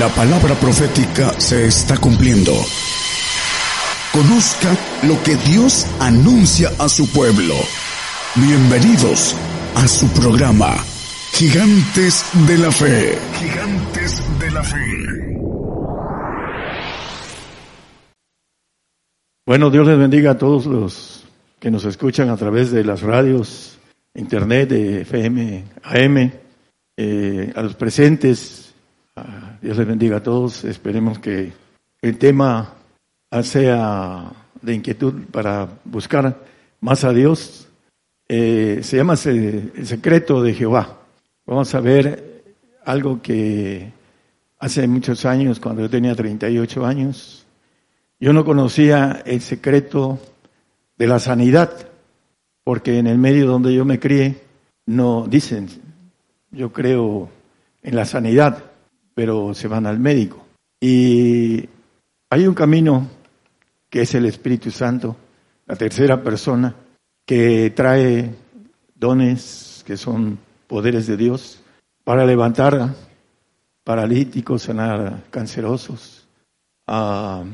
La palabra profética se está cumpliendo. Conozca lo que Dios anuncia a su pueblo. Bienvenidos a su programa, Gigantes de la Fe. Gigantes de la Fe. Bueno, Dios les bendiga a todos los que nos escuchan a través de las radios, internet, de FM, AM, eh, a los presentes Dios les bendiga a todos. Esperemos que el tema sea de inquietud para buscar más a Dios. Eh, se llama El secreto de Jehová. Vamos a ver algo que hace muchos años, cuando yo tenía 38 años, yo no conocía el secreto de la sanidad, porque en el medio donde yo me crié no dicen, yo creo en la sanidad pero se van al médico. Y hay un camino que es el Espíritu Santo, la tercera persona, que trae dones que son poderes de Dios para levantar paralíticos, sanar cancerosos, para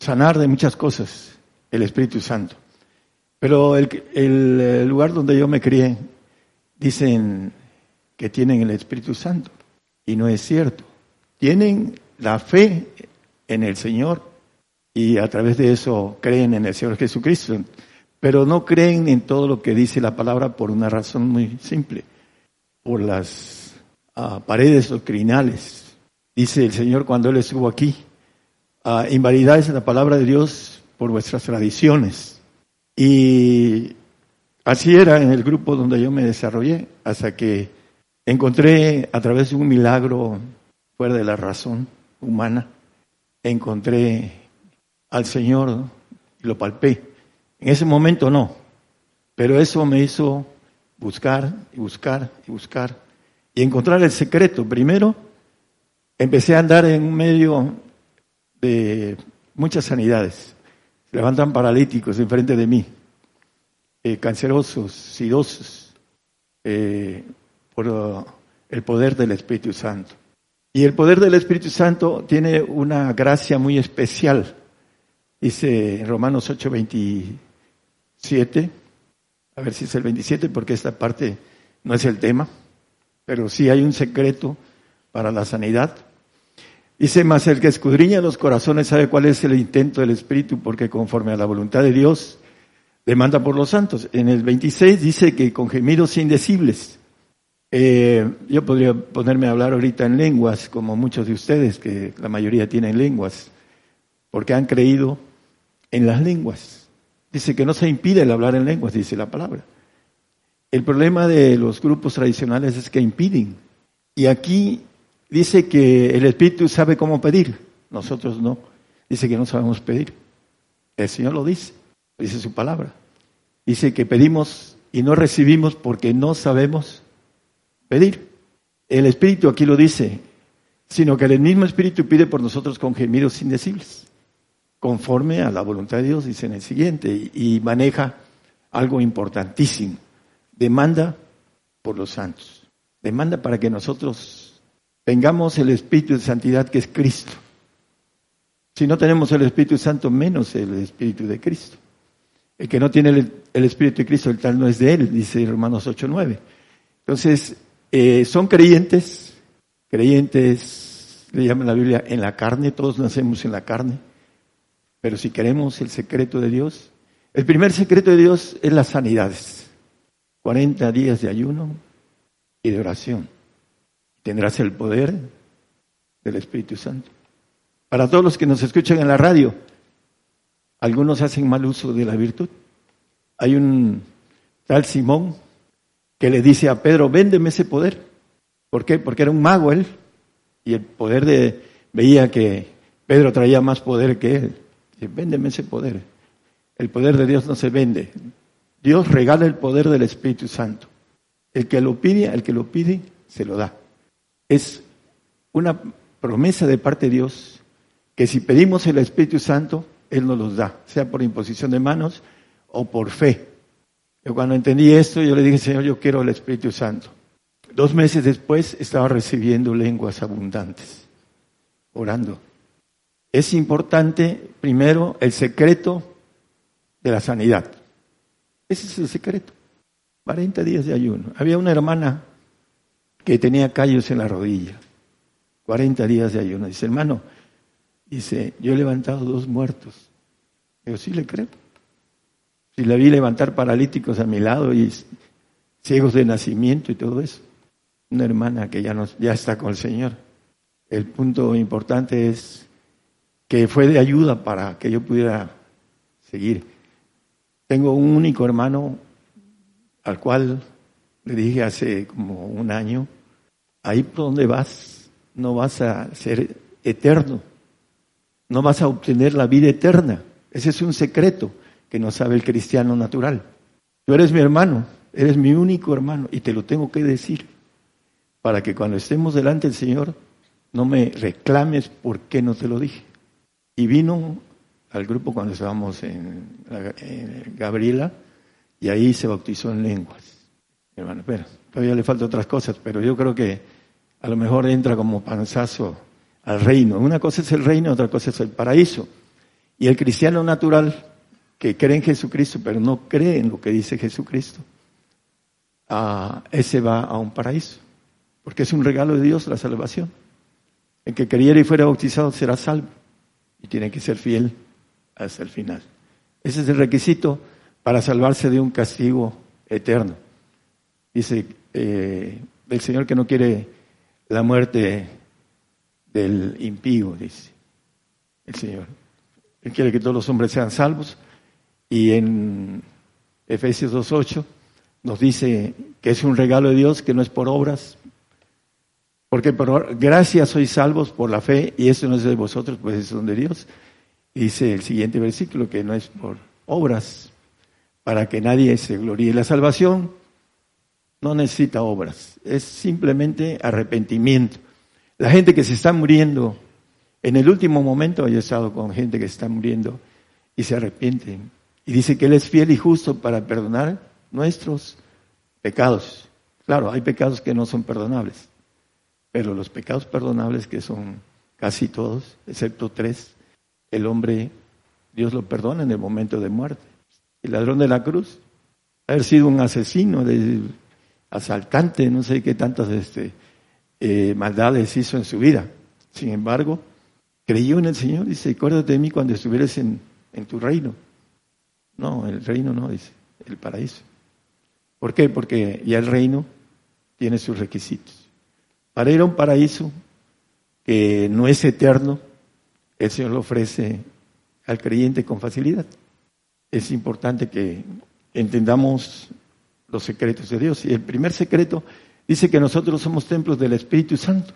sanar de muchas cosas el Espíritu Santo. Pero el lugar donde yo me crié, dicen que tienen el Espíritu Santo. Y no es cierto. Tienen la fe en el Señor y a través de eso creen en el Señor Jesucristo. Pero no creen en todo lo que dice la palabra por una razón muy simple. Por las ah, paredes doctrinales. Dice el Señor cuando Él estuvo aquí, uh, invalidáis la palabra de Dios por vuestras tradiciones. Y así era en el grupo donde yo me desarrollé, hasta que Encontré a través de un milagro fuera de la razón humana, encontré al Señor y lo palpé. En ese momento no, pero eso me hizo buscar y buscar y buscar y encontrar el secreto. Primero, empecé a andar en un medio de muchas sanidades. Se levantan paralíticos enfrente de mí, eh, cancerosos, sidosos, eh, por uh, el poder del Espíritu Santo. Y el poder del Espíritu Santo tiene una gracia muy especial. Dice en Romanos 8, 27, a ver si es el 27 porque esta parte no es el tema, pero sí hay un secreto para la sanidad. Dice, más el que escudriña los corazones sabe cuál es el intento del Espíritu, porque conforme a la voluntad de Dios demanda por los santos. En el 26 dice que con gemidos indecibles. Eh, yo podría ponerme a hablar ahorita en lenguas, como muchos de ustedes, que la mayoría tienen lenguas, porque han creído en las lenguas. Dice que no se impide el hablar en lenguas, dice la palabra. El problema de los grupos tradicionales es que impiden. Y aquí dice que el Espíritu sabe cómo pedir, nosotros no. Dice que no sabemos pedir. El Señor lo dice, dice su palabra. Dice que pedimos y no recibimos porque no sabemos pedir. El Espíritu aquí lo dice, sino que el mismo Espíritu pide por nosotros con gemidos indecibles, conforme a la voluntad de Dios, dice en el siguiente, y maneja algo importantísimo. Demanda por los santos. Demanda para que nosotros tengamos el Espíritu de santidad que es Cristo. Si no tenemos el Espíritu Santo, menos el Espíritu de Cristo. El que no tiene el, Espíritu de Cristo, el tal no es de él, dice Romanos 8.9. Entonces, eh, son creyentes, creyentes, le llama la Biblia, en la carne, todos nacemos en la carne, pero si queremos el secreto de Dios, el primer secreto de Dios es las sanidades. 40 días de ayuno y de oración. Tendrás el poder del Espíritu Santo. Para todos los que nos escuchan en la radio, algunos hacen mal uso de la virtud. Hay un tal Simón que le dice a Pedro, véndeme ese poder. ¿Por qué? Porque era un mago él. Y el poder de, veía que Pedro traía más poder que él. Dice, véndeme ese poder. El poder de Dios no se vende. Dios regala el poder del Espíritu Santo. El que lo pide, el que lo pide, se lo da. Es una promesa de parte de Dios que si pedimos el Espíritu Santo, Él nos los da, sea por imposición de manos o por fe. Yo cuando entendí esto, yo le dije, Señor, yo quiero el Espíritu Santo. dos meses después estaba recibiendo lenguas abundantes, orando. Es importante, primero, el secreto de la sanidad. Ese es el secreto. 40 días de ayuno. Había una hermana que tenía callos en la rodilla. 40 días de ayuno. Dice, hermano, dice, yo he levantado dos muertos. Yo sí le creo. Si la vi levantar paralíticos a mi lado y ciegos de nacimiento y todo eso. Una hermana que ya, no, ya está con el Señor. El punto importante es que fue de ayuda para que yo pudiera seguir. Tengo un único hermano al cual le dije hace como un año, ahí por donde vas no vas a ser eterno, no vas a obtener la vida eterna. Ese es un secreto que no sabe el cristiano natural. Tú eres mi hermano, eres mi único hermano y te lo tengo que decir para que cuando estemos delante del Señor no me reclames por qué no te lo dije. Y vino al grupo cuando estábamos en, Gabriela, y ahí se bautizó en lenguas. Hermano, pero todavía le faltan otras cosas, pero yo creo que a lo mejor entra como panzazo al reino. Una cosa es el reino, otra cosa es el paraíso. Y el cristiano natural que cree en Jesucristo, pero no cree en lo que dice Jesucristo, ah, ese va a un paraíso, porque es un regalo de Dios la salvación. El que creyera y fuera bautizado será salvo y tiene que ser fiel hasta el final. Ese es el requisito para salvarse de un castigo eterno. Dice eh, el Señor que no quiere la muerte del impío, dice el Señor. Él quiere que todos los hombres sean salvos y en Efesios 2.8 nos dice que es un regalo de Dios, que no es por obras, porque por gracia sois salvos por la fe y eso no es de vosotros, pues es de Dios. Dice el siguiente versículo que no es por obras, para que nadie se gloríe. La salvación no necesita obras, es simplemente arrepentimiento. La gente que se está muriendo, en el último momento yo he estado con gente que está muriendo y se arrepiente y dice que Él es fiel y justo para perdonar nuestros pecados. Claro, hay pecados que no son perdonables, pero los pecados perdonables, que son casi todos, excepto tres, el hombre, Dios lo perdona en el momento de muerte el ladrón de la cruz, haber sido un asesino, de, asaltante, no sé qué tantas este, eh, maldades hizo en su vida. Sin embargo, creyó en el Señor, dice, acuérdate de mí cuando estuvieras en, en tu reino. No, el reino no, dice, el paraíso. ¿Por qué? Porque ya el reino tiene sus requisitos. Para ir a un paraíso que no es eterno, el Señor lo ofrece al creyente con facilidad es importante que entendamos los secretos de Dios. Y el primer secreto dice que nosotros somos templos del Espíritu Santo,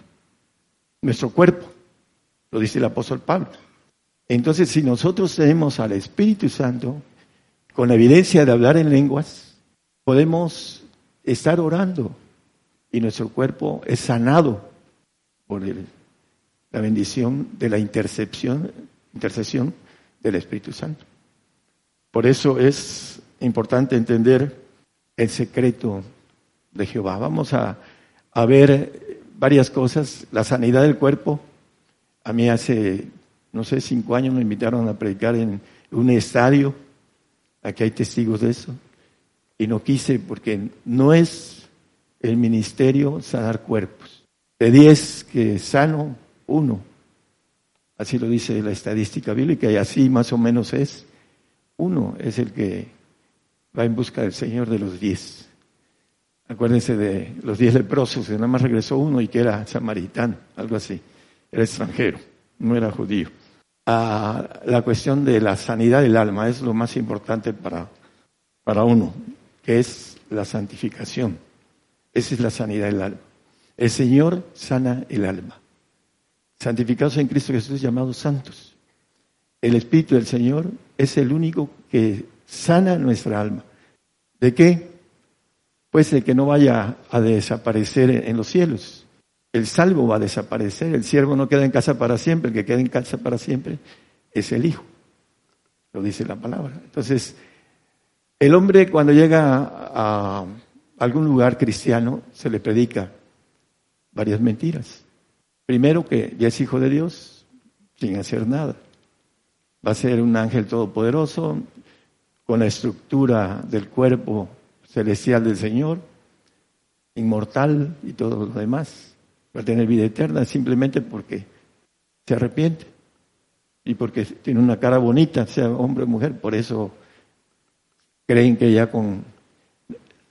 nuestro cuerpo, lo dice el apóstol Pablo. Entonces, si nosotros tenemos al Espíritu Santo, con la evidencia de hablar en lenguas, podemos estar orando y nuestro cuerpo es sanado por la bendición de la intercepción, intercesión del Espíritu Santo. Por eso es importante entender el secreto de Jehová. Vamos a, ver varias cosas. La sanidad del cuerpo. A mí hace, no sé, cinco años me invitaron a predicar en un estadio. Aquí hay testigos de eso. Y no quise porque no es el ministerio sanar cuerpos. De diez que sano, uno. Así lo dice la estadística bíblica y así más o menos es. Uno es el que va en busca del Señor de los diez. Acuérdense de los diez leprosos, que nada más regresó uno y que era samaritano, algo así. Era extranjero, no era judío. Ah, la cuestión de la sanidad del alma es lo más importante para, para uno, que es la santificación. Esa es la sanidad del alma. El Señor sana el alma. Santificados en Cristo Jesús llamados santos. El Espíritu del Señor es el único que sana nuestra alma. ¿De qué? Pues de que no vaya a desaparecer en los cielos. El salvo va a desaparecer, el siervo no queda en casa para siempre, el que queda en casa para siempre es el Hijo. Lo dice la palabra. Entonces, el hombre cuando llega a algún lugar cristiano se le predica varias mentiras. Primero que ya es hijo de Dios sin hacer nada. Va a ser un ángel todopoderoso con la estructura del cuerpo celestial del Señor, inmortal y todo lo demás. Va a tener vida eterna simplemente porque se arrepiente y porque tiene una cara bonita, sea hombre o mujer. Por eso creen que ya con...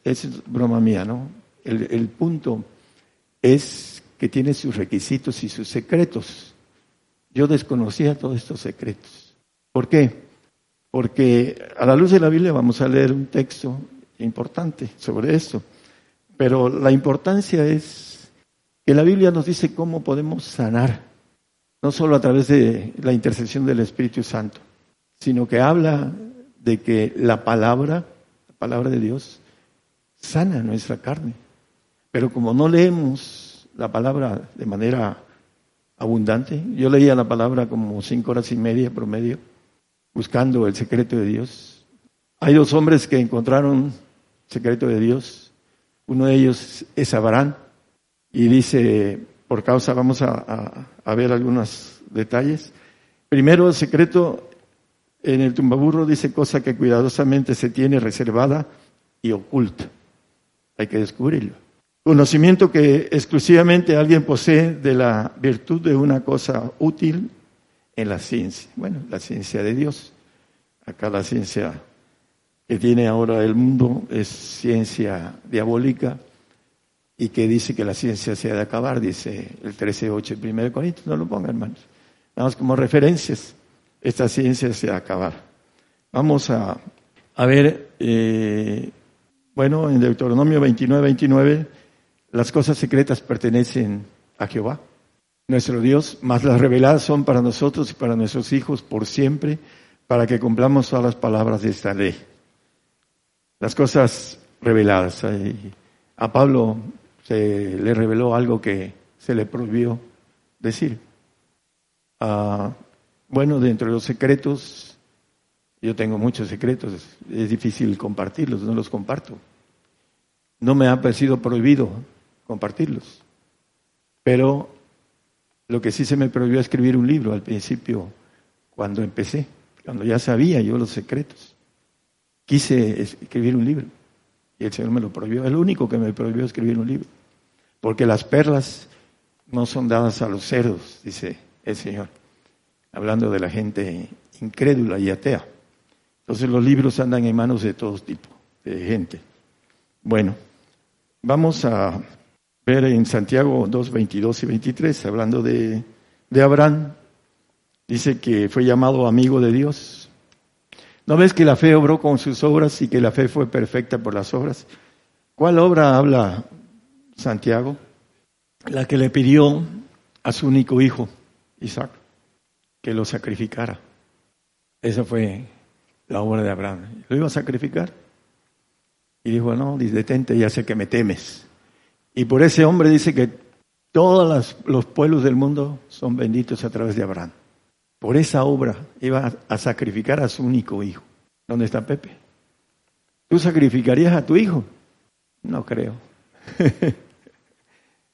Es broma mía, ¿no? El, el punto es que tiene sus requisitos y sus secretos. Yo desconocía todos estos secretos. ¿Por qué? Porque a la luz de la Biblia vamos a leer un texto importante sobre esto. Pero la importancia es que la Biblia nos dice cómo podemos sanar, no solo a través de la intercesión del Espíritu Santo, sino que habla de que la palabra, la palabra de Dios, sana nuestra carne. Pero como no leemos la palabra de manera abundante, yo leía la palabra como cinco horas y media promedio, buscando el secreto de Dios. Hay dos hombres que encontraron el secreto de Dios. Uno de ellos es Abraham y dice, por causa, vamos a, ver algunos detalles. Primero, el secreto en el tumbaburro dice cosa que cuidadosamente se tiene reservada y oculta. Hay que descubrirlo. Conocimiento que exclusivamente alguien posee de la virtud de una cosa útil en la ciencia. Bueno, la ciencia de Dios. Acá la ciencia que tiene ahora el mundo es ciencia diabólica y que dice que la ciencia se ha de acabar, dice el 13.8 de 1 Corintios. No lo pongan, hermanos. Vamos como referencias. Esta ciencia se ha de acabar. Vamos a, a ver, eh, bueno, en Deuteronomio 29, 29, las cosas secretas pertenecen a Jehová nuestro Dios, más las reveladas son para nosotros y para nuestros hijos por siempre, para que cumplamos todas las palabras de esta ley. Las cosas reveladas. A Pablo se le reveló algo que se le prohibió decir. Ah, bueno, dentro de los secretos, yo tengo muchos secretos, es difícil compartirlos, no los comparto. No me ha parecido prohibido compartirlos, pero lo que sí se me prohibió escribir un libro al principio, cuando empecé, cuando ya sabía yo los secretos. Quise escribir un libro y el Señor me lo prohibió. Es lo único que me prohibió escribir un libro. Porque las perlas no son dadas a los cerdos, dice el Señor, hablando de la gente incrédula y atea. Entonces los libros andan en manos de todo tipo de gente. Bueno, vamos a ver en Santiago 2, 22 y 23, hablando de, de Abraham, dice que fue llamado amigo de Dios. ¿No ves que la fe obró con sus obras y que la fe fue perfecta por las obras? ¿Cuál obra habla Santiago? La que le pidió a su único hijo, Isaac, que lo sacrificara. Esa fue la obra de Abraham. ¿Lo iba a sacrificar? Y dijo, no, detente, ya sé que me temes. Y por ese hombre dice que todos los pueblos del mundo son benditos a través de Abraham. Por esa obra iba a sacrificar a su único hijo. ¿Dónde está Pepe? ¿Tú sacrificarías a tu hijo? No creo.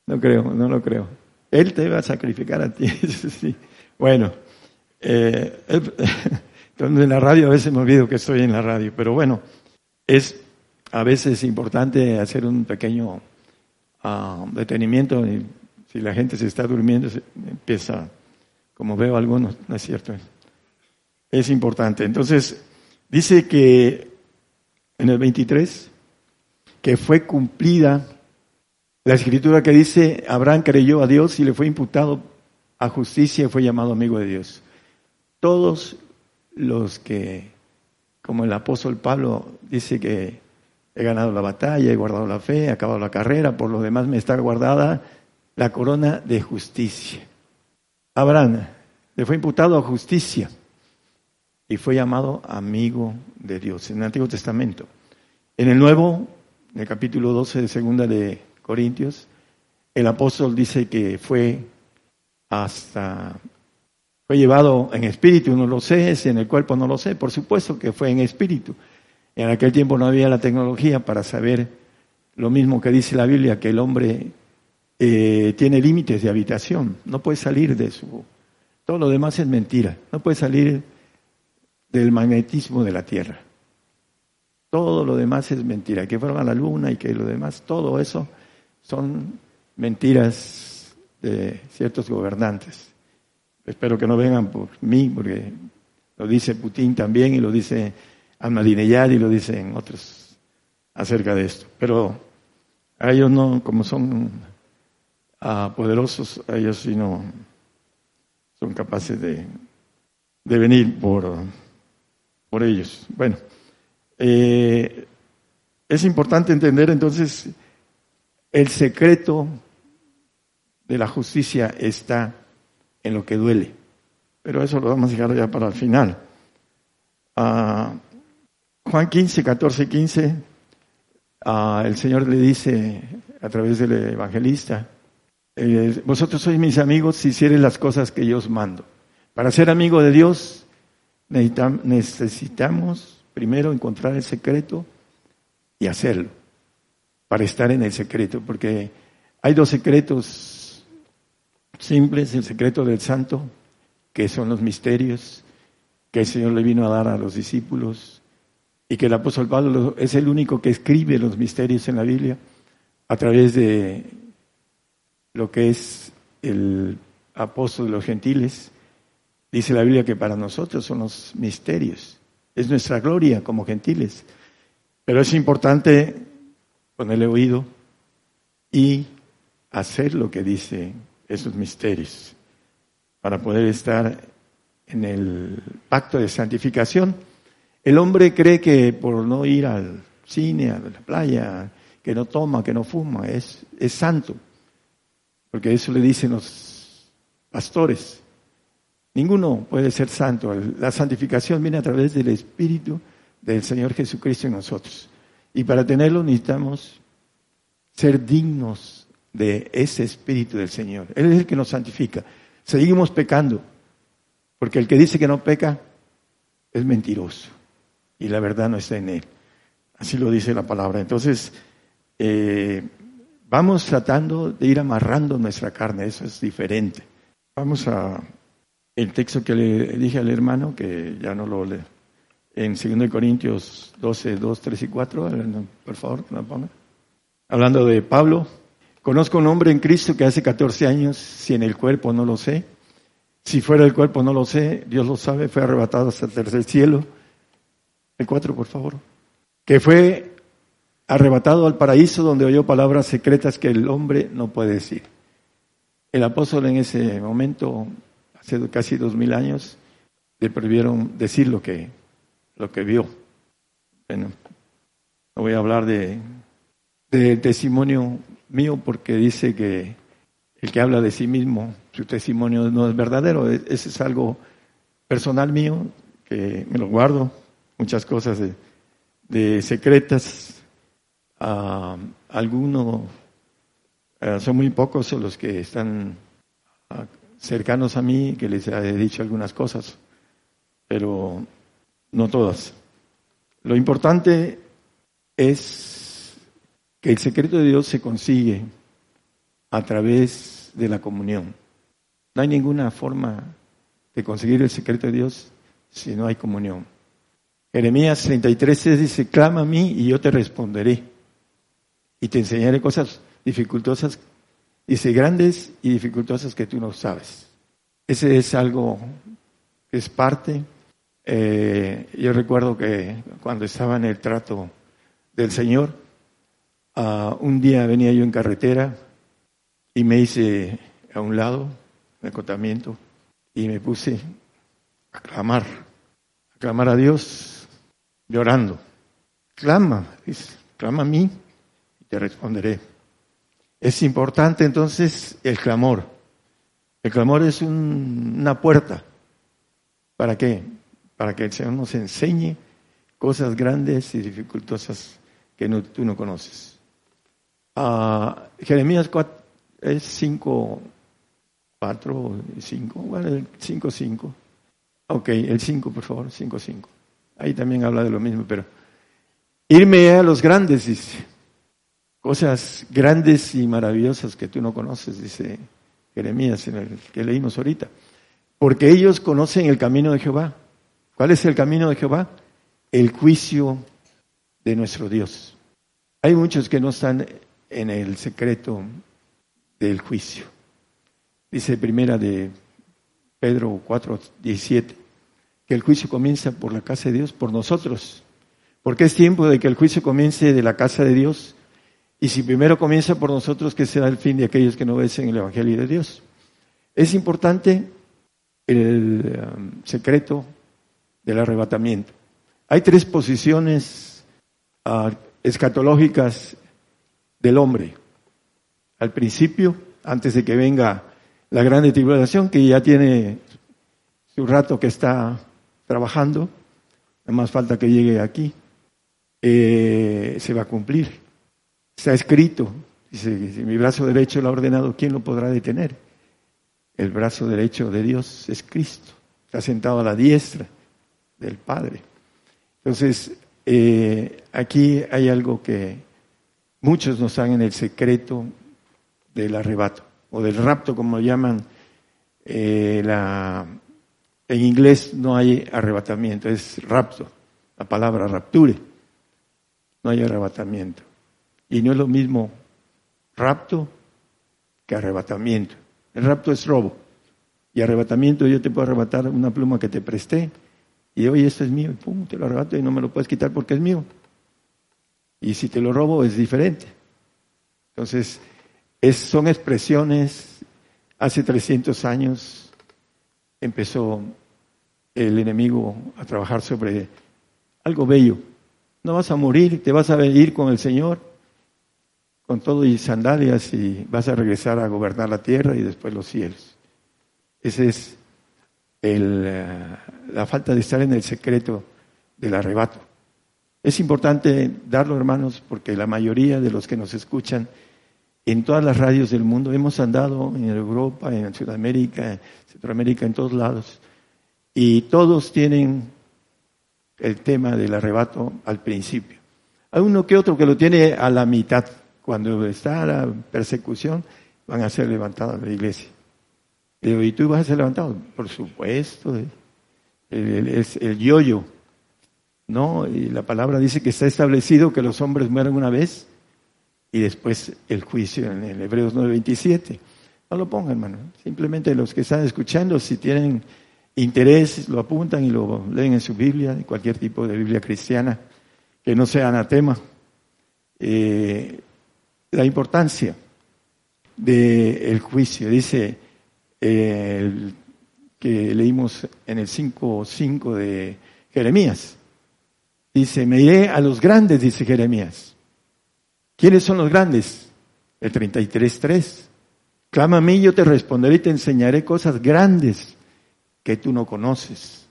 no creo, no lo creo. Él te iba a sacrificar a ti. Bueno, eh, en la radio a veces me olvido que estoy en la radio, pero bueno, es a veces importante hacer un pequeño detenimiento y si la gente se está durmiendo empieza, como veo algunos, no es cierto. Es importante. Entonces, dice que en el 23, que fue cumplida la escritura que dice, Abraham creyó a Dios y le fue imputado a justicia y fue llamado amigo de Dios. Todos los que, como el apóstol Pablo dice que He ganado la batalla, he guardado la fe, he acabado la carrera, por lo demás me está guardada la corona de justicia. Abraham le fue imputado a justicia y fue llamado amigo de Dios en el Antiguo Testamento. En el Nuevo, en el capítulo 12 de Segunda de Corintios, el apóstol dice que fue hasta fue llevado en espíritu, no lo sé, si en el cuerpo no lo sé, por supuesto que fue en espíritu. En aquel tiempo no había la tecnología para saber lo mismo que dice la Biblia, que el hombre eh, tiene límites de habitación, no puede salir de su... Todo lo demás es mentira, no puede salir del magnetismo de la Tierra. Todo lo demás es mentira, que fueron a la luna y que lo demás, todo eso son mentiras de ciertos gobernantes. Espero que no vengan por mí, porque lo dice Putin también y lo dice Ahmadinejad y lo dicen otros acerca de esto. Pero a ellos no, como son ah, poderosos, a ellos sí no son capaces de, de venir por, por ellos. Bueno, eh, es importante entender entonces el secreto de la justicia está en lo que duele. Pero eso lo vamos a dejar ya para el final. Ah, Juan 15, 14, 15, el Señor le dice a través del evangelista, eh, vosotros sois mis amigos si hicieres las cosas que yo os mando. Para ser amigo de Dios necesitamos primero encontrar el secreto y hacerlo, para estar en el secreto, porque hay dos secretos simples, el secreto del santo, que son los misterios que el Señor le vino a dar a los discípulos, y que el apóstol Pablo es el único que escribe los misterios en la Biblia a través de lo que es el apóstol de los gentiles. Dice la Biblia que para nosotros son los misterios, es nuestra gloria como gentiles. Pero es importante ponerle oído y hacer lo que dice esos misterios para poder estar en el pacto de santificación el hombre cree que por no ir al cine, a la playa, que no toma, que no fuma, es, es santo. Porque eso le dicen los pastores. Ninguno puede ser santo. La santificación viene a través del Espíritu del Señor Jesucristo en nosotros. Y para tenerlo necesitamos ser dignos de ese Espíritu del Señor. Él es el que nos santifica. Seguimos pecando, porque el que dice que no peca es mentiroso y la verdad no está en él. Así lo dice la palabra. Entonces, eh, vamos tratando de ir amarrando nuestra carne, eso es diferente. Vamos a el texto que le dije al hermano, que ya no lo lee, en 2 Corintios 12, 2, 3 y 4, por favor, que ponga. Hablando de Pablo, conozco un hombre en Cristo que hace 14 años, si en el cuerpo no lo sé, si fuera el cuerpo no lo sé, Dios lo sabe, fue arrebatado hasta el tercer cielo el cuatro, por favor. Que fue arrebatado al paraíso donde oyó palabras secretas que el hombre no puede decir. El apóstol en ese momento, hace casi dos mil años, le prohibieron decir lo que, lo que vio. Bueno, no voy a hablar de, de testimonio mío porque dice que el que habla de sí mismo, su testimonio no es verdadero. Ese es algo personal mío que me lo guardo muchas cosas de, secretas. Uh, algunos, eh, son muy pocos los que están ah, cercanos a mí que les he dicho algunas cosas, pero no todas. Lo importante es que el secreto de Dios se consigue a través de la comunión. No hay ninguna forma de conseguir el secreto de Dios si no hay comunión. Jeremías 33 dice, clama a mí y yo te responderé. Y te enseñaré cosas dificultosas, dice, grandes y dificultosas que tú no sabes. Ese es algo que es parte. Eh, yo recuerdo que cuando estaba en el trato del Señor, uh, un día venía yo en carretera y me hice a un lado, de acotamiento, y me puse a clamar, a clamar a Dios llorando. Clama, dice, clama a mí y te responderé. Es importante entonces el clamor. El clamor es una puerta. ¿Para qué? Para que el Señor nos enseñe cosas grandes y dificultosas que tú no conoces. Ah, Jeremías 4, es 5, 4, 5, bueno, el 5, 5. Ok, el 5, por favor, 5, 5. Ahí también habla de lo mismo, pero irme a los grandes, dice. cosas grandes y maravillosas que tú no conoces, dice Jeremías en el que leímos ahorita. Porque ellos conocen el camino de Jehová. ¿Cuál es el camino de Jehová? El juicio de nuestro Dios. Hay muchos que no están en el secreto del juicio. Dice primera de Pedro 4, 17, que el juicio comienza por la casa de Dios, por nosotros. Porque es tiempo de que el juicio comience de la casa de Dios. Y si primero comienza por nosotros, que será el fin de aquellos que no obedecen el Evangelio de Dios. Es importante el um, secreto del arrebatamiento. Hay tres posiciones uh, escatológicas del hombre. Al principio, antes de que venga la grande tribulación, que ya tiene su rato que está trabajando, no más falta que llegue aquí, eh, se va a cumplir. Está escrito, dice, mi brazo derecho lo ha ordenado, ¿quién lo podrá detener? El brazo derecho de Dios es Cristo, está sentado a la diestra del Padre. Entonces, eh, aquí hay algo que muchos no están en el secreto del arrebato o del rapto, como llaman eh, la, en inglés no hay arrebatamiento, es rapto, la palabra rapture. No hay arrebatamiento. Y no es lo mismo rapto que arrebatamiento. El rapto es robo. Y arrebatamiento, yo te puedo arrebatar una pluma que te presté. Y oye, esto es mío, y pum, te lo arrebato y no me lo puedes quitar porque es mío. Y si te lo robo es diferente. Entonces, son expresiones, hace 300 años empezó el enemigo a trabajar sobre algo bello. No vas a morir, te vas a ir con el Señor, con todo y sandalias, y vas a regresar a gobernar la tierra y después los cielos. Esa es eh, la falta de estar en el secreto del arrebato. Es importante darlo, hermanos, porque la mayoría de los que nos escuchan en todas las radios del mundo. Hemos andado en Europa, en Sudamérica, en Centroamérica, en todos lados. Y todos tienen el tema del arrebato al principio. Hay uno que otro que lo tiene a la mitad. Cuando está la persecución, van a ser levantados de la iglesia. Y digo, ¿y tú vas a ser levantado? Por supuesto. Es el, yoyo. ¿No? Y la palabra dice que está establecido que los hombres mueren una vez y después el juicio en Hebreos 9:27. No lo pongan, hermano. Simplemente los que están escuchando, si tienen interés, lo apuntan y lo leen en su Biblia, en cualquier tipo de Biblia cristiana, que no sea anatema. Eh, la importancia del juicio, dice eh, que leímos en el 5.5 de Jeremías. Dice, me iré a los grandes, dice Jeremías ¿Quiénes son los grandes? El 33.3. Clama a mí, yo te responderé y te enseñaré cosas grandes que tú no conoces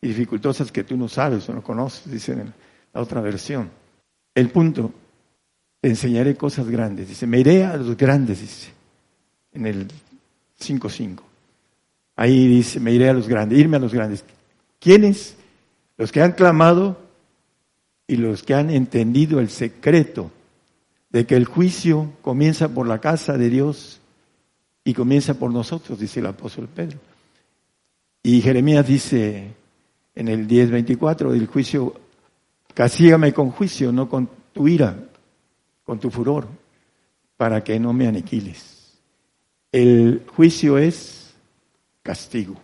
y dificultosas que tú no sabes o no conoces, dice en la otra versión. El punto, te enseñaré cosas grandes. Dice, me iré a los grandes, dice, en el 5.5. Ahí dice, me iré a los grandes, irme a los grandes. ¿Quiénes? Los que han clamado y los que han entendido el secreto de que el juicio comienza por la casa de Dios y comienza por nosotros, dice el apóstol Pedro. Y Jeremías dice en el 10:24, el juicio, casígame con juicio, no con tu ira, con tu furor, para que no me aniquiles. El juicio es castigo.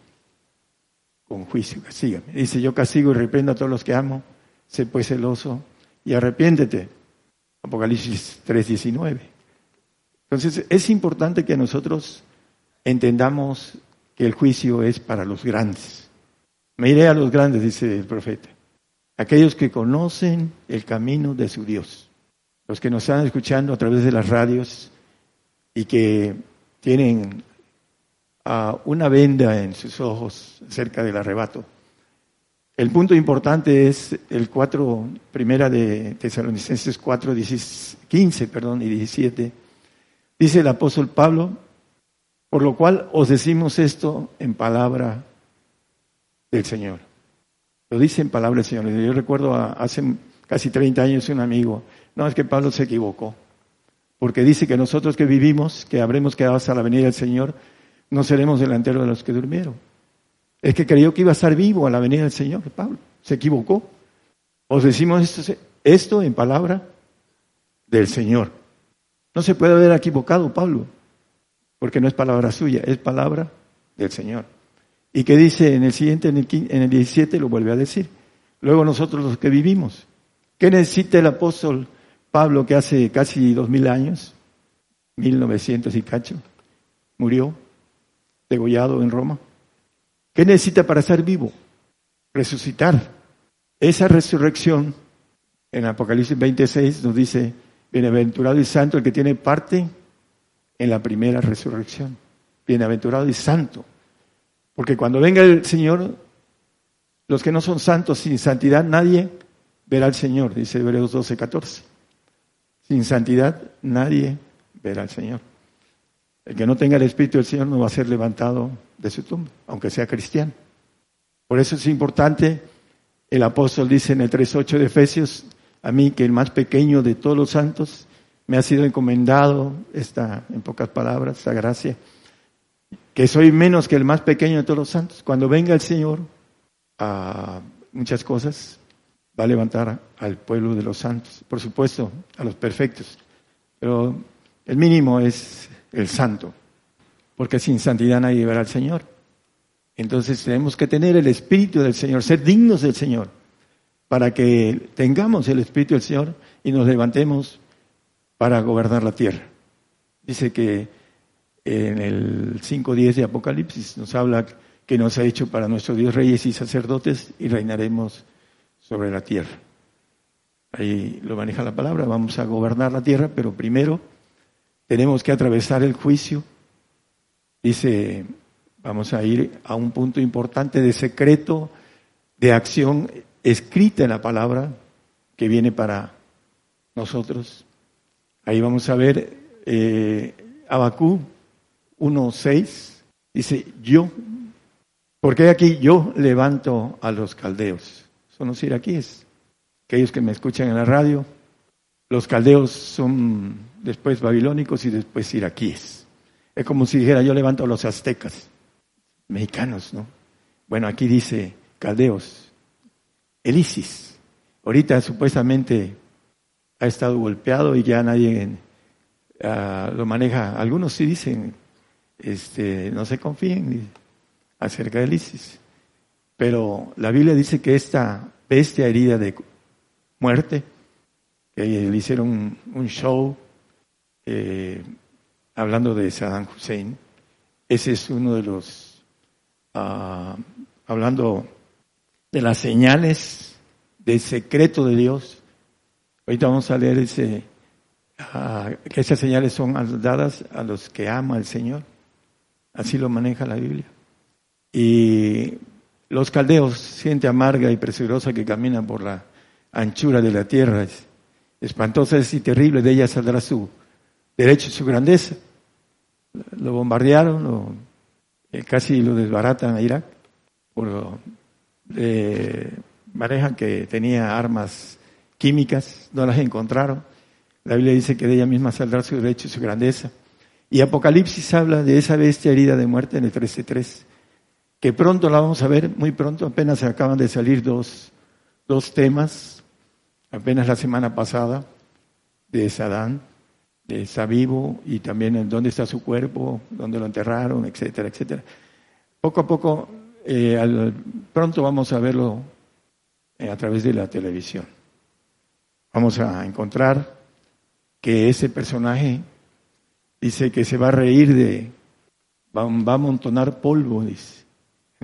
Con juicio, casígame. Dice, yo castigo y reprendo a todos los que amo, sé pues celoso y arrepiéntete Apocalipsis 3:19. Entonces es importante que nosotros entendamos que el juicio es para los grandes. Me iré a los grandes, dice el profeta. Aquellos que conocen el camino de su Dios. Los que nos están escuchando a través de las radios y que tienen ah, una venda en sus ojos cerca del arrebato. El punto importante es el 4, primera de Tesalonicenses 4, 15 perdón, y 17. Dice el apóstol Pablo, por lo cual os decimos esto en palabra del Señor. Lo dice en palabra del Señor. Yo recuerdo hace casi 30 años un amigo, no, es que Pablo se equivocó. Porque dice que nosotros que vivimos, que habremos quedado hasta la venida del Señor, no seremos delanteros de los que durmieron. Es que creyó que iba a estar vivo a la venida del Señor, Pablo. Se equivocó. Os decimos esto, esto en palabra del Señor. No se puede haber equivocado Pablo, porque no es palabra suya, es palabra del Señor. Y que dice en el siguiente, en el 17, lo vuelve a decir. Luego nosotros los que vivimos. ¿Qué necesita el apóstol Pablo que hace casi dos mil años, mil novecientos y cacho, murió degollado en Roma. ¿Qué necesita para estar vivo? Resucitar. Esa resurrección en Apocalipsis 26 nos dice, bienaventurado y santo el que tiene parte en la primera resurrección. Bienaventurado y santo. Porque cuando venga el Señor, los que no son santos sin santidad, nadie verá al Señor, dice Hebreos 12, 14. Sin santidad nadie verá al Señor. El que no tenga el Espíritu del Señor no va a ser levantado de su tumba, aunque sea cristiano. Por eso es importante, el apóstol dice en el 3.8 de Efesios, a mí que el más pequeño de todos los santos me ha sido encomendado, esta, en pocas palabras, esta gracia, que soy menos que el más pequeño de todos los santos. Cuando venga el Señor a muchas cosas, va a levantar al pueblo de los santos, por supuesto, a los perfectos, pero el mínimo es el santo, porque sin santidad nadie verá al Señor. Entonces tenemos que tener el Espíritu del Señor, ser dignos del Señor, para que tengamos el Espíritu del Señor y nos levantemos para gobernar la tierra. Dice que en el 5.10 de Apocalipsis nos habla que nos ha hecho para nuestro Dios reyes y sacerdotes y reinaremos sobre la tierra. Ahí lo maneja la palabra, vamos a gobernar la tierra, pero primero tenemos que atravesar el juicio. Dice, vamos a ir a un punto importante de secreto, de acción escrita en la palabra que viene para nosotros. Ahí vamos a ver eh, Abacú 1.6, dice, yo, porque aquí yo levanto a los caldeos son los iraquíes. Aquellos que me escuchan en la radio, los caldeos son después babilónicos y después iraquíes. Es como si dijera yo levanto a los aztecas, mexicanos, ¿no? Bueno, aquí dice caldeos, el ISIS. Ahorita supuestamente ha estado golpeado y ya nadie uh, lo maneja. Algunos sí dicen, este, no se confíen acerca del ISIS. Pero la Biblia dice que esta bestia herida de muerte, que le hicieron un, show eh, hablando de Saddam Hussein, ese es uno de los, uh, hablando de las señales del secreto de Dios. Ahorita vamos a leer ese, uh, que esas señales son dadas a los que ama el Señor. Así lo maneja la Biblia. Y los caldeos, gente amarga y preciosa que camina por la anchura de la tierra, espantosa y terrible, de ella saldrá su derecho y su grandeza. Lo bombardearon, lo, eh, casi lo desbaratan a Irak, por, eh, manejan que tenía armas químicas, no las encontraron. La Biblia dice que de ella misma saldrá su derecho y su grandeza. Y Apocalipsis habla de esa bestia herida de muerte en el 13.3 que pronto la vamos a ver, muy pronto, apenas se acaban de salir dos, dos temas, apenas la semana pasada, de Sadán, de está vivo y también en dónde está su cuerpo, dónde lo enterraron, etcétera, etcétera. Poco a poco, eh, pronto vamos a verlo eh, a través de la televisión. Vamos a encontrar que ese personaje dice que se va a reír de, va, va a amontonar polvo, dice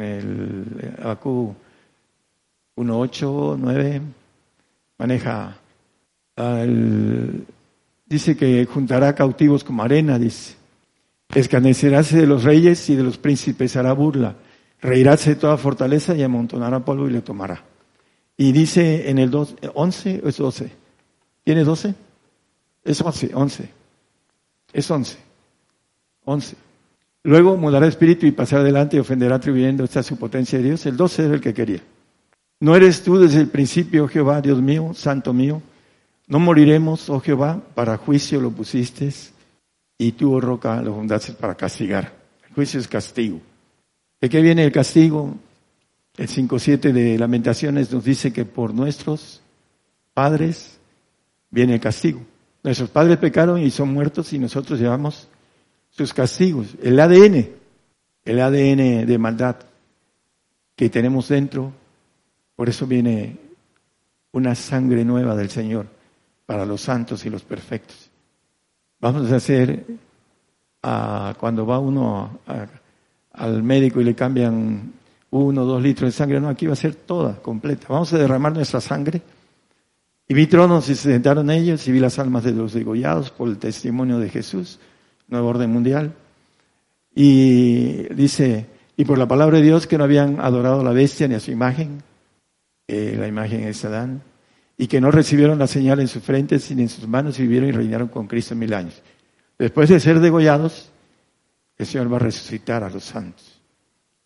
el AQ 189 maneja dice que juntará cautivos como arena, dice. Escaneceráse de los reyes y de los príncipes hará burla. Reiráse de toda fortaleza y amontonará polvo y le tomará. Y dice en el 11 o es 12. ¿Tiene 12? Es 11, 11. Es 11. 11. Luego mudará espíritu y pasará adelante y ofenderá atribuyendo esta su potencia de Dios. El 12 es el que quería. ¿No eres tú desde el principio, Jehová, Dios mío, santo mío? No moriremos, oh Jehová, para juicio lo pusiste, y tú, oh roca, lo fundaste para castigar. El juicio es castigo. ¿De qué viene el castigo? El 5.7 de Lamentaciones nos dice que por nuestros padres viene el castigo. Nuestros padres pecaron y son muertos y nosotros llevamos sus castigos. El ADN, el ADN de maldad que tenemos dentro, por eso viene una sangre nueva del Señor para los santos y los perfectos. Vamos a hacer, cuando va uno al médico y le cambian uno o dos litros de sangre, no, aquí va a ser toda, completa. Vamos a derramar nuestra sangre. Y vi tronos y se sentaron ellos y vi las almas de los degollados por el testimonio de Jesús, nuevo orden mundial. Y dice, y por la palabra de Dios que no habían adorado a la bestia ni a su imagen, eh, la imagen es Adán, y que no recibieron la señal en sus frentes ni en sus manos y vivieron y reinaron con Cristo mil años. Después de ser degollados, el Señor va a resucitar a los santos.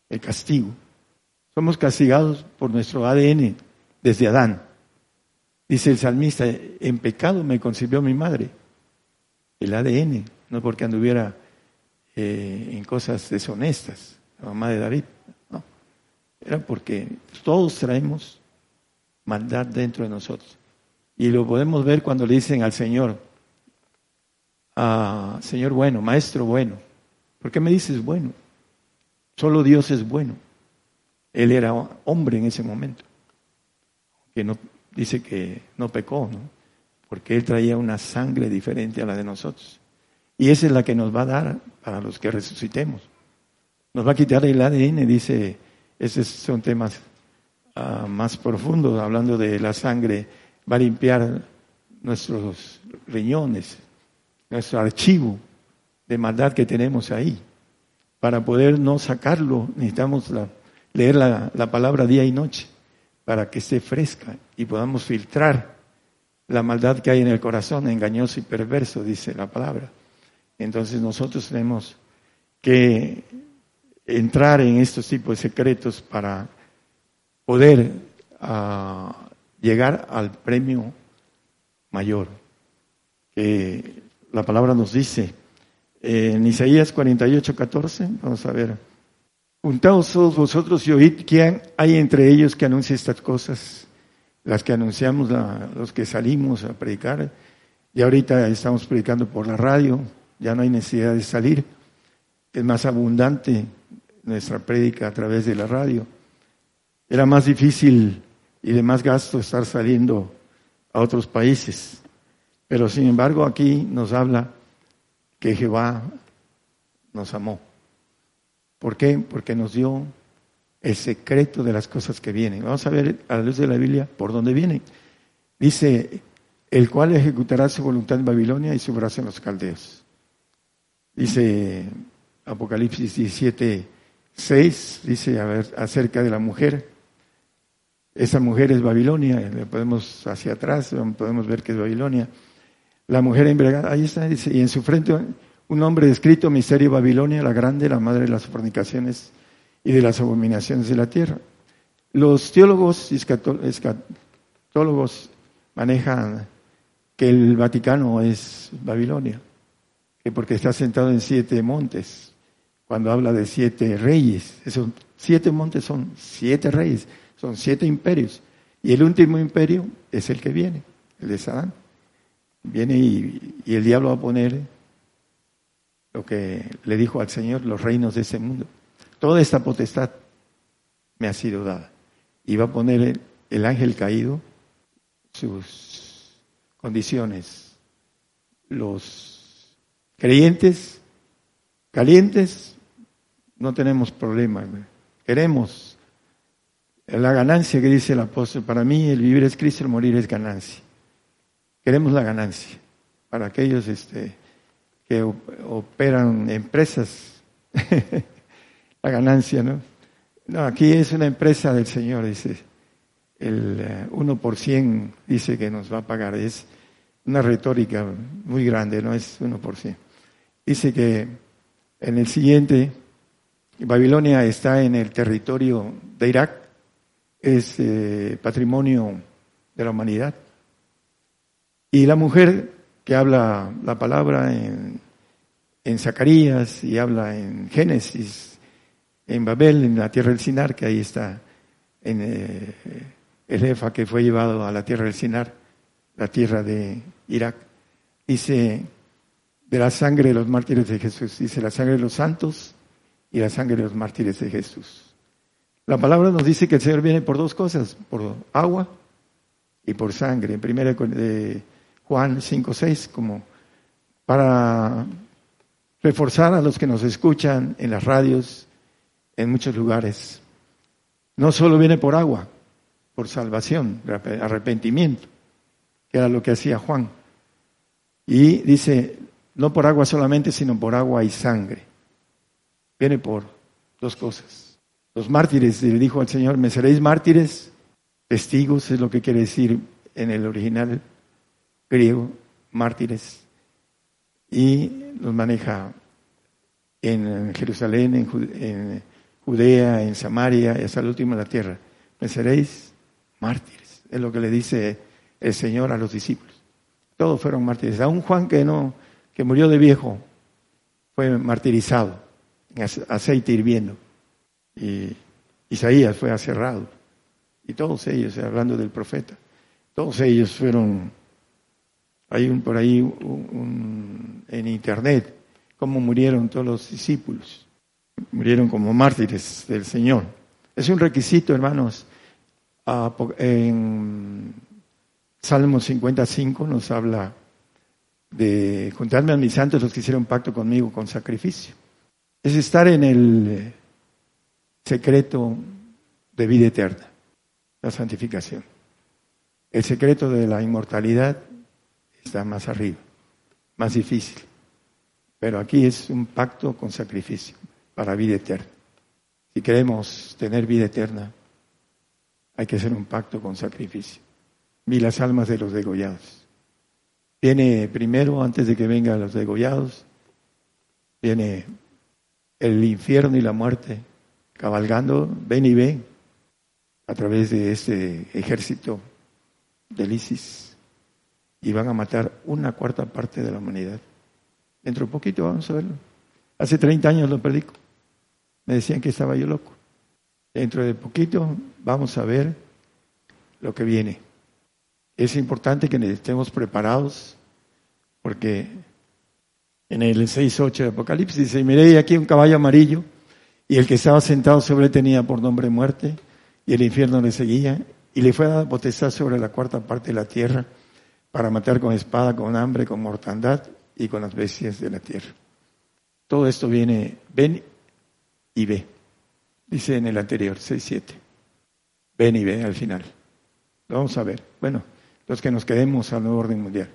El castigo. Somos castigados por nuestro ADN desde Adán. Dice el salmista, en pecado me concibió mi madre. El ADN, no porque anduviera eh, en cosas deshonestas, la mamá de David, no. Era porque todos traemos maldad dentro de nosotros. Y lo podemos ver cuando le dicen al Señor, ah, Señor bueno, Maestro bueno, ¿por qué me dices bueno? Solo Dios es bueno. Él era hombre en ese momento, que no dice que no pecó, ¿no? porque él traía una sangre diferente a la de nosotros. Y esa es la que nos va a dar para los que resucitemos. Nos va a quitar el ADN, dice, esos son temas Ah, más profundo, hablando de la sangre, va a limpiar nuestros riñones, nuestro archivo de maldad que tenemos ahí. Para poder no sacarlo, necesitamos leer la, la palabra día y noche para que esté fresca y podamos filtrar la maldad que hay en el corazón, engañoso y perverso, dice la palabra. Entonces nosotros tenemos que entrar en estos tipos de secretos para poder ah, llegar al premio mayor que la palabra nos dice. En Isaías 48, 14, vamos a ver. Juntaos todos vosotros y oíd quién hay entre ellos que anuncie estas cosas, las que anunciamos, los que salimos a predicar. Y ahorita estamos predicando por la radio, ya no hay necesidad de salir. Es más abundante nuestra prédica a través de la radio. Era más difícil y de más gasto estar saliendo a otros países. Pero sin embargo aquí nos habla que Jehová nos amó. ¿Por qué? Porque nos dio el secreto de las cosas que vienen. Vamos a ver a la luz de la Biblia por dónde vienen. Dice, el cual ejecutará su voluntad en Babilonia y su brazo en los caldeos. Dice Apocalipsis 17, 6, dice a ver, acerca de la mujer esa mujer es Babilonia, le podemos hacia atrás, podemos ver que es Babilonia. La mujer embriagada, ahí está, dice, y en su frente un hombre descrito, misterio Babilonia, la grande, la madre de las fornicaciones y de las abominaciones de la tierra. Los teólogos escatólogos manejan que el Vaticano es Babilonia, que porque está sentado en siete montes, cuando habla de siete reyes, esos siete montes son siete reyes. Son siete imperios. Y el último imperio es el que viene, el de Sadán. Viene y, el diablo va a poner lo que le dijo al Señor, los reinos de ese mundo. Toda esta potestad me ha sido dada. Y va a poner el, ángel caído sus condiciones. Los creyentes calientes no tenemos problema. Queremos la ganancia que dice el apóstol, para mí el vivir es Cristo, el morir es ganancia. Queremos la ganancia. Para aquellos este, que operan empresas, la ganancia, ¿no? No, aquí es una empresa del Señor, dice. El 1% eh, dice que nos va a pagar. Es una retórica muy grande, no es 1%. Dice que en el siguiente, Babilonia está en el territorio de Irak, es eh, patrimonio de la humanidad. Y la mujer que habla la palabra en, en Zacarías y habla en Génesis, en Babel, en la tierra del Sinar, que ahí está en eh, el Efa que fue llevado a la tierra del Sinar, la tierra de Irak. Dice, de la sangre de los mártires de Jesús, dice la sangre de los santos y la sangre de los mártires de Jesús. La palabra nos dice que el Señor viene por dos cosas, por agua y por sangre. En primera de Juan 5, 6, como para reforzar a los que nos escuchan en las radios, en muchos lugares. No solo viene por agua, por salvación, arrepentimiento, que era lo que hacía Juan. Y dice, no por agua solamente, sino por agua y sangre. Viene por dos cosas. Los mártires, le dijo al Señor, me seréis mártires, testigos, es lo que quiere decir en el original griego, mártires. Y los maneja en Jerusalén, en, Judea, en Samaria hasta el último de la tierra. Me seréis mártires. Es lo que le dice el Señor a los discípulos. Todos fueron mártires. Aún Juan que no, que murió de viejo, fue martirizado en aceite hirviendo. Y Isaías fue aserrado. Y todos ellos, hablando del profeta, todos ellos fueron, hay un por ahí en internet, cómo murieron todos los discípulos. Murieron como mártires del Señor. Es un requisito, hermanos. En Salmo 55 nos habla de juntarme a mis santos los que hicieron pacto conmigo con sacrificio. Es estar en el secreto de vida eterna, la santificación. El secreto de la inmortalidad está más arriba, más difícil. Pero aquí es un pacto con sacrificio para vida eterna. Si queremos tener vida eterna, hay que hacer un pacto con sacrificio. Vi las almas de los degollados. Viene primero, antes de que vengan los degollados, viene el infierno y la muerte cabalgando, ven y ven, a través de este ejército del ISIS, y van a matar una cuarta parte de la humanidad. Dentro de poquito vamos a verlo. Hace 30 años lo predico. Me decían que estaba yo loco. Dentro de poquito vamos a ver lo que viene. Es importante que estemos preparados porque en el 6.8 de Apocalipsis dice, miré aquí un caballo amarillo y el que estaba sentado sobre él tenía por nombre muerte y el infierno le seguía y le fue dada potestad sobre la cuarta parte de la tierra para matar con espada, con hambre, con mortandad y con las bestias de la tierra. Todo esto viene, ven y ve, dice en el anterior, 6.7. Ven y ve al final. Vamos a ver. Bueno, los que nos quedemos al nuevo orden mundial.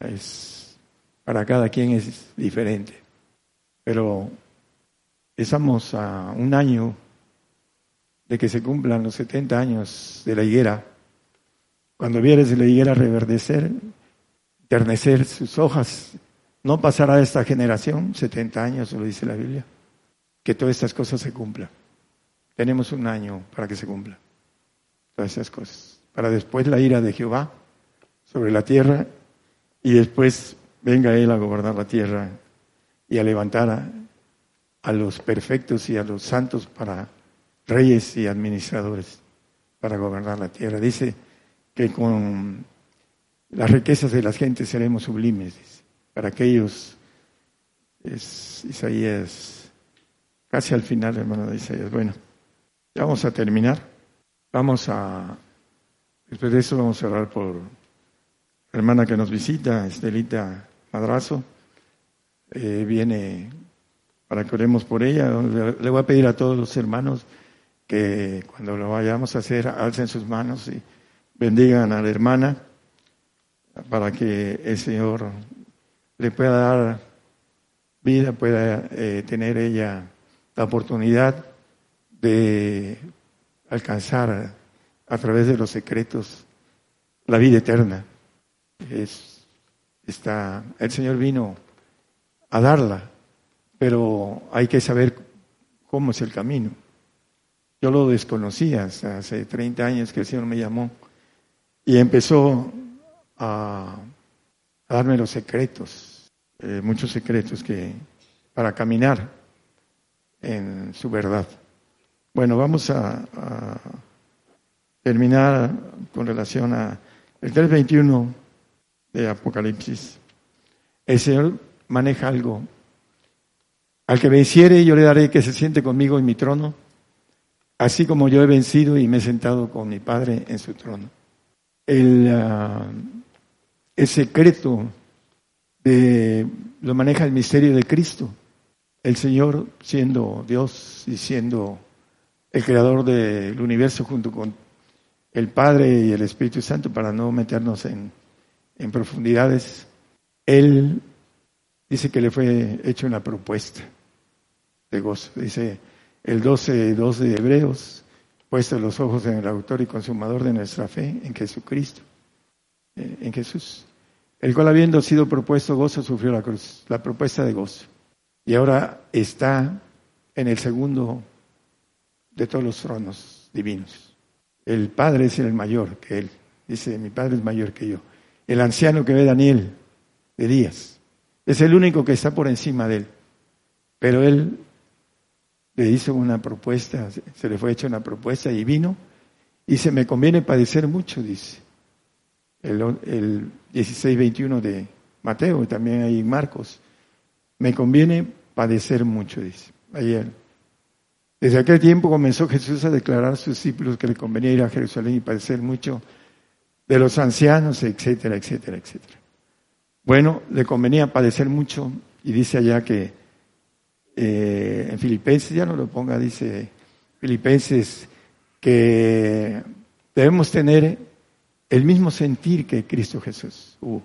Es, para cada quien es diferente. Pero estamos a un año de que se cumplan los 70 años de la higuera. Cuando vieres la higuera reverdecer, ternecer sus hojas, no pasará esta generación, 70 años, lo dice la Biblia, que todas estas cosas se cumplan. Tenemos un año para que se cumplan todas esas cosas para después la ira de Jehová sobre la tierra y después venga Él a gobernar la tierra y a levantar a, los perfectos y a los santos para reyes y administradores para gobernar la tierra. Dice que con las riquezas de las gentes seremos sublimes. Para aquellos, es Isaías, casi al final, hermano de Isaías. Bueno, ya vamos a terminar. Vamos a Después de eso vamos a orar por la hermana que nos visita, Estelita Madrazo. Eh, viene para que oremos por ella. Le voy a pedir a todos los hermanos que cuando lo vayamos a hacer, alcen sus manos y bendigan a la hermana para que el Señor le pueda dar vida, pueda eh, tener ella la oportunidad de alcanzar a través de los secretos la vida eterna. Es, está, el Señor vino a darla, pero hay que saber cómo es el camino. Yo lo desconocía hasta hace 30 años que el Señor me llamó y empezó a, darme los secretos, eh, muchos secretos que para caminar en su verdad. Bueno, vamos a, terminar con relación a el 3.21 de Apocalipsis. El Señor maneja algo. Al que venciere yo le daré que se siente conmigo en mi trono, así como yo he vencido y me he sentado con mi Padre en su trono. El, el secreto de, lo maneja el misterio de Cristo. El Señor siendo Dios y siendo el creador del universo junto con el Padre y el Espíritu Santo para no meternos en, en profundidades, Él dice que le fue hecho una propuesta de gozo. Dice el 12, 2 de Hebreos, puesto los ojos en el autor y consumador de nuestra fe, en Jesucristo, eh, en Jesús, el cual habiendo sido propuesto gozo, sufrió la cruz, la propuesta de gozo. Y ahora está en el segundo de todos los tronos divinos. El Padre es el mayor que Él. Dice, mi Padre es mayor que yo. El anciano que ve Daniel de Díaz es el único que está por encima de Él. Pero Él le hizo una propuesta, se le fue hecha una propuesta y vino y se me conviene padecer mucho, dice. El, el 16-21 de Mateo también hay Marcos. Me conviene padecer mucho, dice. Ayer desde aquel tiempo comenzó Jesús a declarar a sus discípulos que le convenía ir a Jerusalén y padecer mucho de los ancianos, etcétera, etcétera, etcétera. Bueno, le convenía padecer mucho y dice allá que eh, en Filipenses, ya no lo ponga, dice Filipenses, que debemos tener el mismo sentir que Cristo Jesús hubo,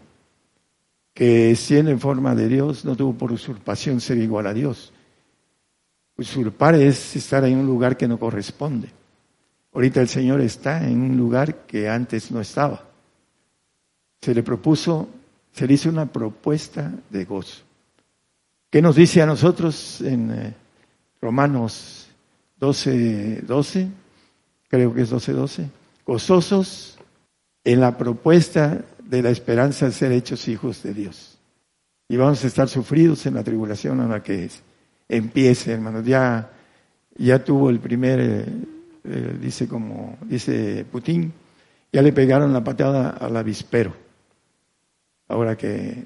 que siendo en forma de Dios no tuvo por usurpación ser igual a Dios, Usurpar es estar en un lugar que no corresponde. Ahorita el Señor está en un lugar que antes no estaba. Se le propuso, se le hizo una propuesta de gozo. ¿Qué nos dice a nosotros en eh, Romanos 12, 12? Creo que es 12, 12. Gozosos en la propuesta de la esperanza de ser hechos hijos de Dios. Y vamos a estar sufridos en la tribulación a la que es empiece, hermanos. Ya, ya tuvo el primer, eh, eh, dice como, dice Putin, ya le pegaron la patada al avispero. Ahora que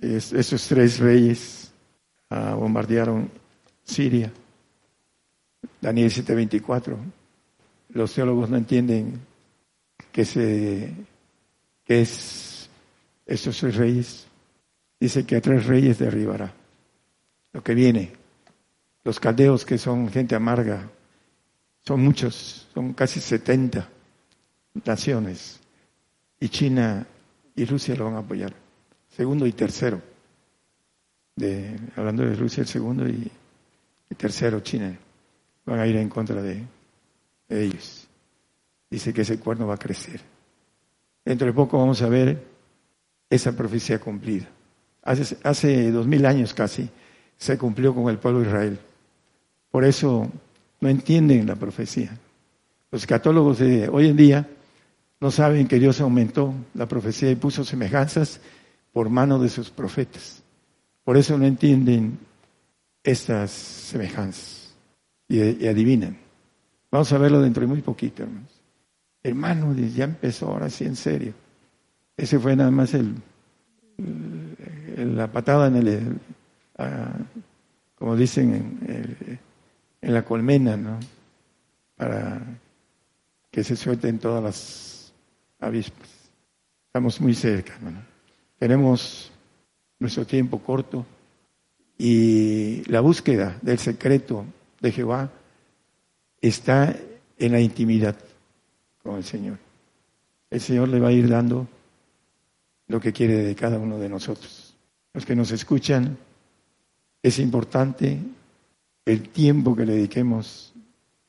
esos tres reyes ah, bombardearon Siria. Daniel 7:24. Los teólogos no entienden que se que es esos tres reyes. Dice que a tres reyes derribará lo que viene. Los caldeos, que son gente amarga, son muchos, son casi 70 naciones. Y China y Rusia lo van a apoyar. Segundo y tercero. De, hablando de Rusia, el segundo y, tercero, China. Van a ir en contra de, ellos. Dice que ese cuerno va a crecer. Dentro de poco vamos a ver esa profecía cumplida. Hace, hace dos mil años casi, se cumplió con el pueblo de Israel. Por eso no entienden la profecía. Los católogos de hoy en día no saben que Dios aumentó la profecía y puso semejanzas por mano de sus profetas. Por eso no entienden estas semejanzas y, adivinan. Vamos a verlo dentro de muy poquito, hermanos. Hermano, ya empezó ahora sí en serio. Ese fue nada más el, la patada en el, como dicen en, la colmena, ¿no? Para que se suelten todas las avispas. Estamos muy cerca, Tenemos nuestro tiempo corto y la búsqueda del secreto de Jehová está en la intimidad con el Señor. El Señor le va a ir dando lo que quiere de cada uno de nosotros. Los que nos escuchan, es importante el tiempo que le dediquemos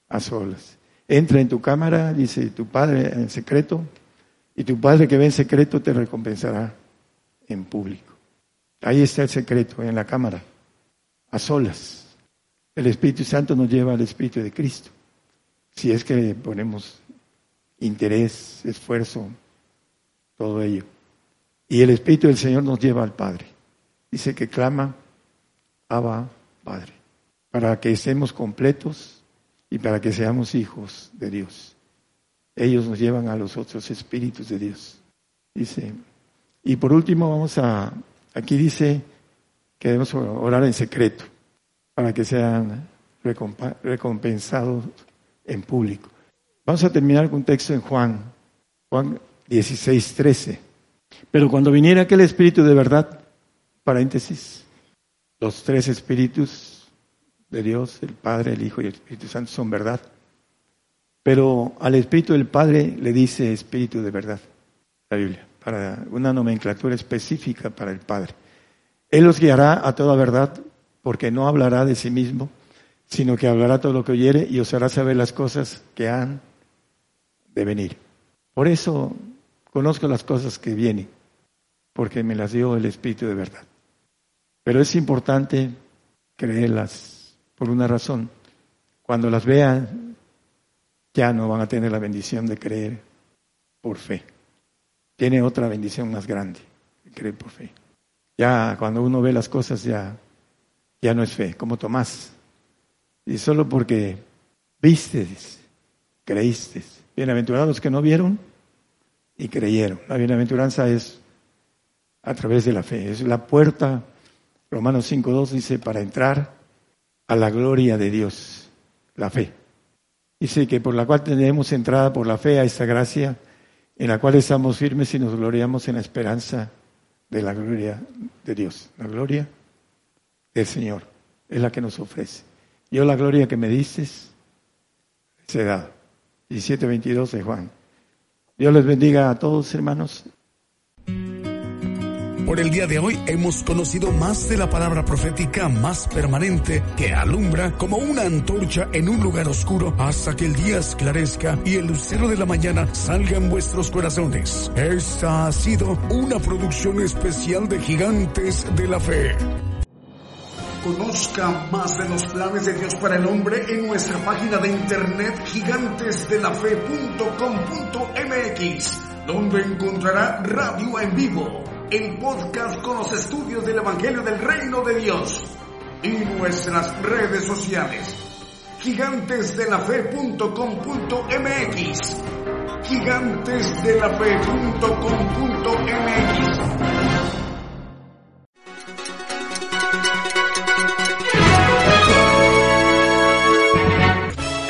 a solas. Entra en tu cámara, dice tu padre en secreto, y tu padre que ve en secreto te recompensará en público. Ahí está el secreto, en la cámara, a solas. El Espíritu Santo nos lleva al Espíritu de Cristo. Si es que ponemos interés, esfuerzo todo ello. Y el Espíritu del Señor nos lleva al Padre. Dice que clama, Padre, para que estemos completos y para que seamos hijos de Dios. Ellos nos llevan a los otros espíritus de Dios. Dice, y por último vamos a, aquí dice que debemos orar en secreto para que sean recompensados en público. Vamos a terminar con un texto en Juan, Juan 16, 13. Pero cuando viniera aquel Espíritu de verdad, paréntesis, los tres Espíritus de Dios, el Padre, el Hijo y el Espíritu Santo son verdad. Pero al Espíritu del Padre le dice Espíritu de verdad, la Biblia, para una nomenclatura específica para el Padre. Él los guiará a toda verdad, porque no hablará de sí mismo, sino que hablará todo lo que oyere y os hará saber las cosas que han de venir. Por eso conozco las cosas que vienen, porque me las dio el Espíritu de verdad. Pero es importante creerlas por una razón. Cuando las vean, ya no van a tener la bendición de creer por fe. Tiene otra bendición más grande, creer por fe. Ya cuando uno ve las cosas, ya, ya no es fe, como Tomás. Y solo porque viste, creíste. Bienaventurados que no vieron y creyeron. La bienaventuranza es a través de la fe. Es la puerta, Romanos 5.2 dice, para entrar a la gloria de Dios, la fe. Dice que por la cual tenemos entrada por la fe a esta gracia, en la cual estamos firmes y nos gloriamos en la esperanza de la gloria de Dios. La gloria del Señor es la que nos ofrece. Yo la gloria que me dices, se da. 17.22 de Juan. Dios les bendiga a todos, hermanos. Por el día de hoy hemos conocido más de la palabra profética más permanente que alumbra como una antorcha en un lugar oscuro hasta que el día esclarezca y el lucero de la mañana salga en vuestros corazones. Esta ha sido una producción especial de Gigantes de la Fe. Conozca más de los planes de Dios para el hombre en nuestra página de internet gigantesdelafe.com.mx, donde encontrará radio en vivo, el podcast con los estudios del Evangelio del Reino de Dios y nuestras redes sociales. Gigantesdelafe.com.mx Gigantesdelafe.com.mx